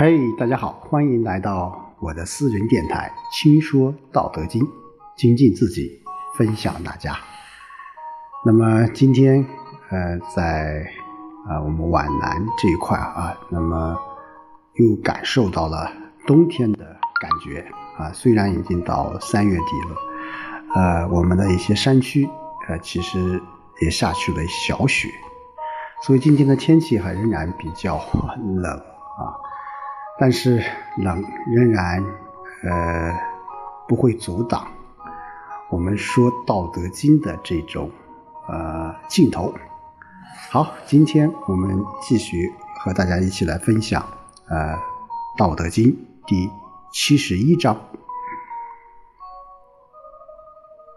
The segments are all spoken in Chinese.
嘿，大家好，欢迎来到我的私人电台《轻说道德经》，精进自己，分享大家。那么今天，呃，在啊我们皖南这一块啊，那么又感受到了冬天的感觉啊。虽然已经到三月底了，呃，我们的一些山区，呃，其实也下去了小雪，所以今天的天气还仍然比较冷啊。但是冷仍然，呃，不会阻挡我们说《道德经》的这种呃镜头。好，今天我们继续和大家一起来分享呃《道德经》第七十一章：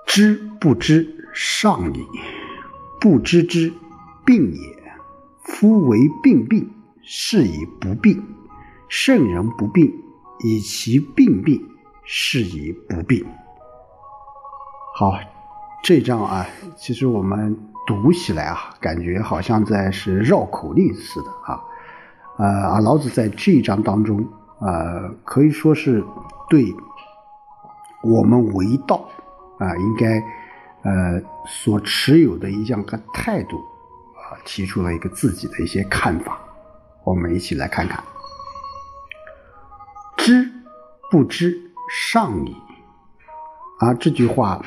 知不知，上矣；不知之，病也。夫为病病，是以不病。圣人不病，以其病病，是以不病。好，这章啊，其实我们读起来啊，感觉好像在是绕口令似的啊。呃，老子在这一章当中，呃，可以说是对我们为道啊，应该呃所持有的一样个态度啊，提出了一个自己的一些看法。我们一起来看看。知不知，上矣。啊，这句话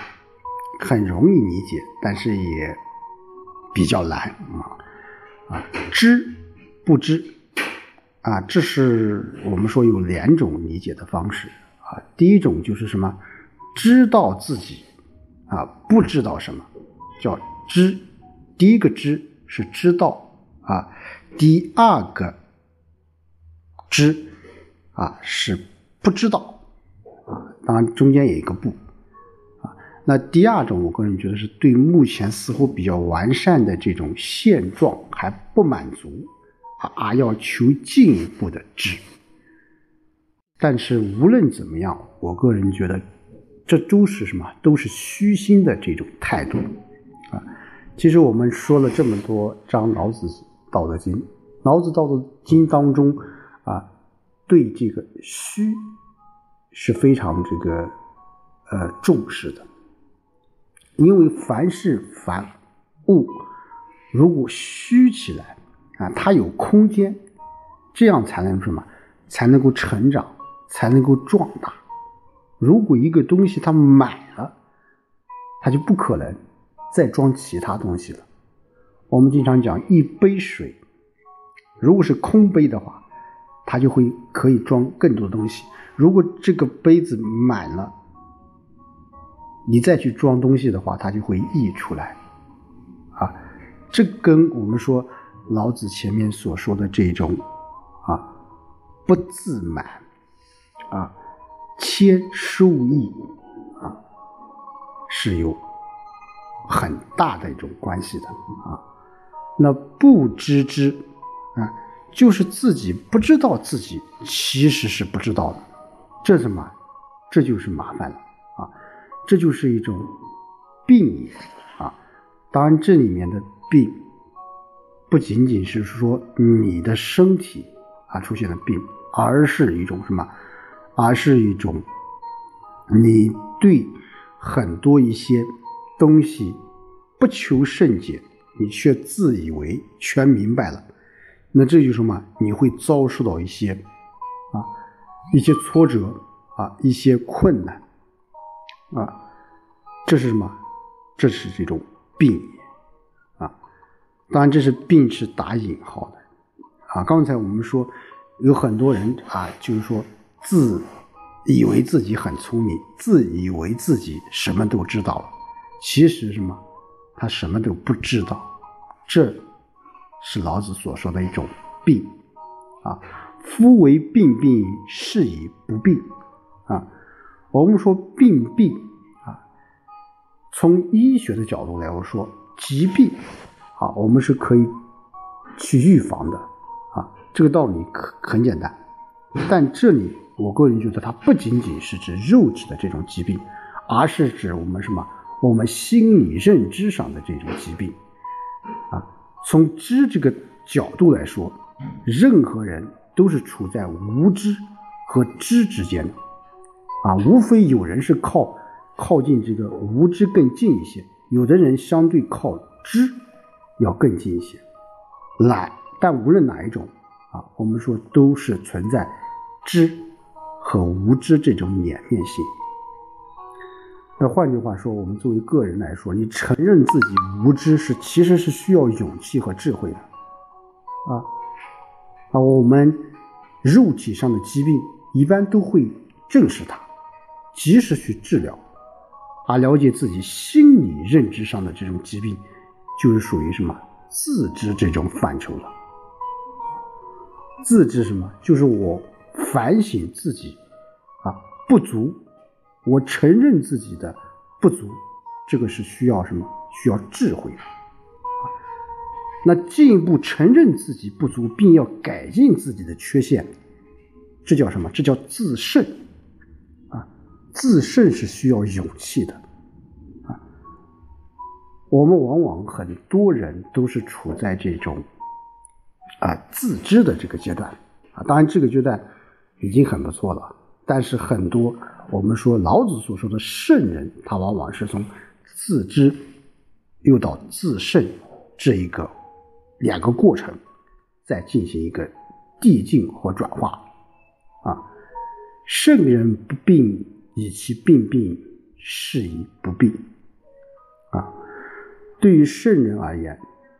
很容易理解，但是也比较难啊。啊，知不知，啊，这是我们说有两种理解的方式啊。第一种就是什么，知道自己啊不知道什么，叫知。第一个知是知道啊，第二个知。啊，是不知道啊，当然中间有一个不啊。那第二种，我个人觉得是对目前似乎比较完善的这种现状还不满足啊，而要求进一步的知。但是无论怎么样，我个人觉得这都是什么？都是虚心的这种态度啊。其实我们说了这么多章《老子道德经》，《老子道德经》当中啊。对这个虚是非常这个呃重视的，因为凡是凡物，如果虚起来啊，它有空间，这样才能什么？才能够成长，才能够壮大。如果一个东西它满了，它就不可能再装其他东西了。我们经常讲一杯水，如果是空杯的话。它就会可以装更多的东西。如果这个杯子满了，你再去装东西的话，它就会溢出来。啊，这跟我们说老子前面所说的这种啊不自满啊谦受益啊是有很大的一种关系的啊。那不知之啊。就是自己不知道自己其实是不知道的，这什么？这就是麻烦了啊！这就是一种病也啊！当然，这里面的病不仅仅是说你的身体啊出现了病，而是一种什么？而是一种你对很多一些东西不求甚解，你却自以为全明白了。那这就是什么？你会遭受到一些啊，一些挫折啊，一些困难啊，这是什么？这是这种病啊。当然，这是病是打引号的啊。刚才我们说有很多人啊，就是说自以为自己很聪明，自以为自己什么都知道了，其实什么？他什么都不知道。这。是老子所说的一种病啊，夫为病病，是以不病啊。我们说病病啊，从医学的角度来说，疾病啊，我们是可以去预防的啊。这个道理可很简单，但这里我个人觉得，它不仅仅是指肉体的这种疾病，而是指我们什么？我们心理认知上的这种疾病啊。从知这个角度来说，任何人都是处在无知和知之间的，啊，无非有人是靠靠近这个无知更近一些，有的人相对靠知要更近一些，懒，但无论哪一种，啊，我们说都是存在知和无知这种两面性。那换句话说，我们作为个人来说，你承认自己无知是其实是需要勇气和智慧的，啊啊，我们肉体上的疾病一般都会正视它，及时去治疗，而了解自己心理认知上的这种疾病，就是属于什么自知这种范畴了。自知什么？就是我反省自己啊不足。我承认自己的不足，这个是需要什么？需要智慧的。那进一步承认自己不足，并要改进自己的缺陷，这叫什么？这叫自胜啊！自胜是需要勇气的啊。我们往往很多人都是处在这种啊自知的这个阶段啊，当然这个阶段已经很不错了，但是很多。我们说老子所说的圣人，他往往是从自知又到自胜这一个两个过程，再进行一个递进或转化。啊，圣人不病以其病病，是以不病。啊，对于圣人而言，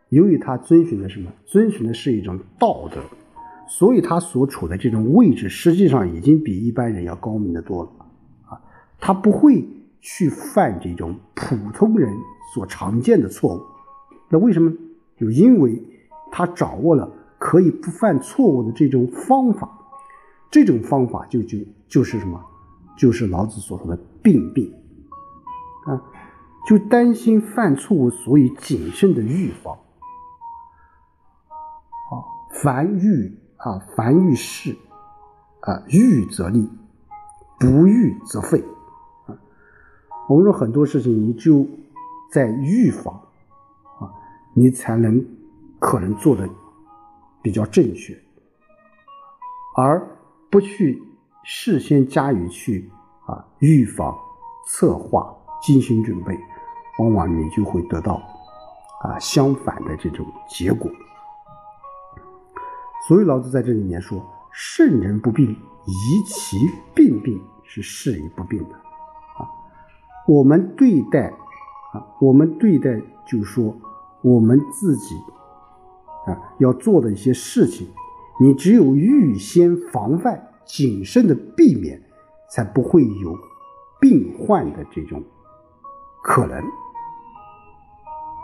由于他遵循的什么？遵循的是一种道德，所以他所处的这种位置，实际上已经比一般人要高明的多了。他不会去犯这种普通人所常见的错误，那为什么？就因为他掌握了可以不犯错误的这种方法，这种方法就就就是什么？就是老子所说的病病啊，就担心犯错误，所以谨慎的预防。啊，凡遇啊，凡遇事啊，预则立，不预则废。我们说很多事情，你就在预防啊，你才能可能做的比较正确，而不去事先加以去啊预防、策划、精心准备，往往你就会得到啊相反的这种结果。所以老子在这里面说：“圣人不病，宜其病病，是是以不病的。”我们对待啊，我们对待就说，我们自己啊要做的一些事情，你只有预先防范、谨慎的避免，才不会有病患的这种可能。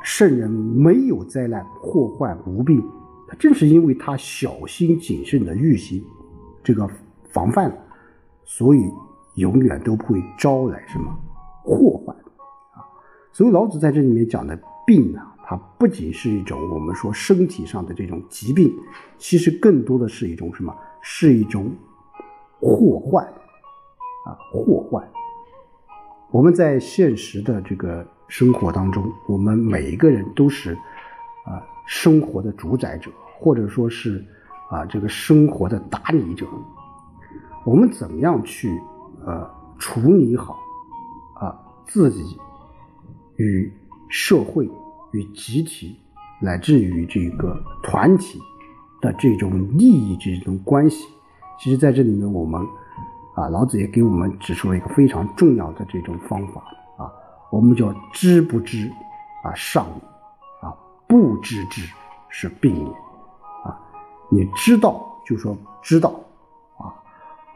圣人没有灾难、祸患、无病，他正是因为他小心谨慎的预习这个防范，所以永远都不会招来什么。祸患啊，所以老子在这里面讲的病呢，它不仅是一种我们说身体上的这种疾病，其实更多的是一种什么？是一种祸患啊，祸患。我们在现实的这个生活当中，我们每一个人都是啊生活的主宰者，或者说是啊这个生活的打理者。我们怎么样去呃处理好？自己与社会、与集体，乃至于这个团体的这种利益这种关系，其实在这里面，我们啊，老子也给我们指出了一个非常重要的这种方法啊，我们叫知不知啊，上啊，不知之是病也啊，你知道就说知道啊，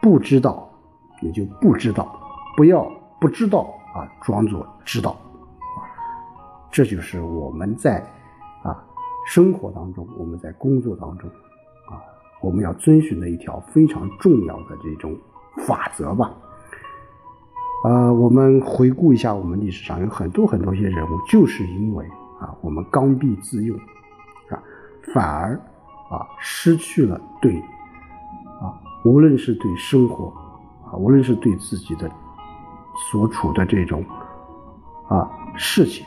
不知道也就不知道，不要不知道。啊，装作知道，这就是我们在啊生活当中，我们在工作当中，啊，我们要遵循的一条非常重要的这种法则吧。呃，我们回顾一下，我们历史上有很多很多些人物，就是因为啊，我们刚愎自用，啊，反而啊失去了对啊，无论是对生活啊，无论是对自己的。所处的这种啊事情，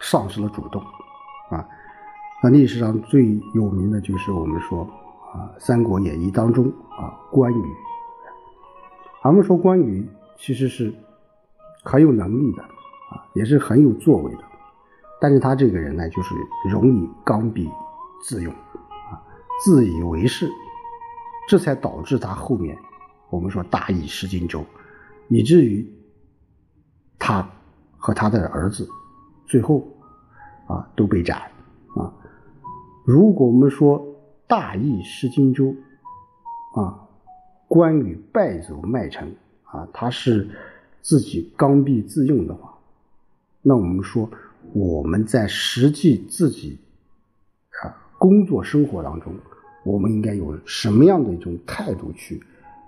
丧失了主动啊。那历史上最有名的就是我们说啊，《三国演义》当中啊，关羽，我们说关羽其实是很有能力的啊，也是很有作为的，但是他这个人呢，就是容易刚愎自用啊，自以为是，这才导致他后面我们说大意失荆州，以至于他和他的儿子最后啊都被斩啊。如果我们说大意失荆州，啊，关羽败走麦城，啊，他是自己刚愎自用的话，那我们说我们在实际自己啊工作生活当中，我们应该有什么样的一种态度去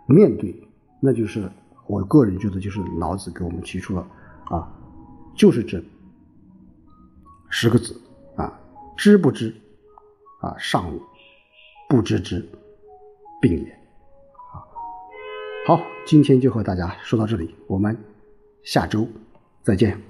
面对？那就是我个人觉得，就是老子给我们提出了啊，就是这十个字啊，知不知？啊，上也，不知之病也。啊，好，今天就和大家说到这里，我们下周再见。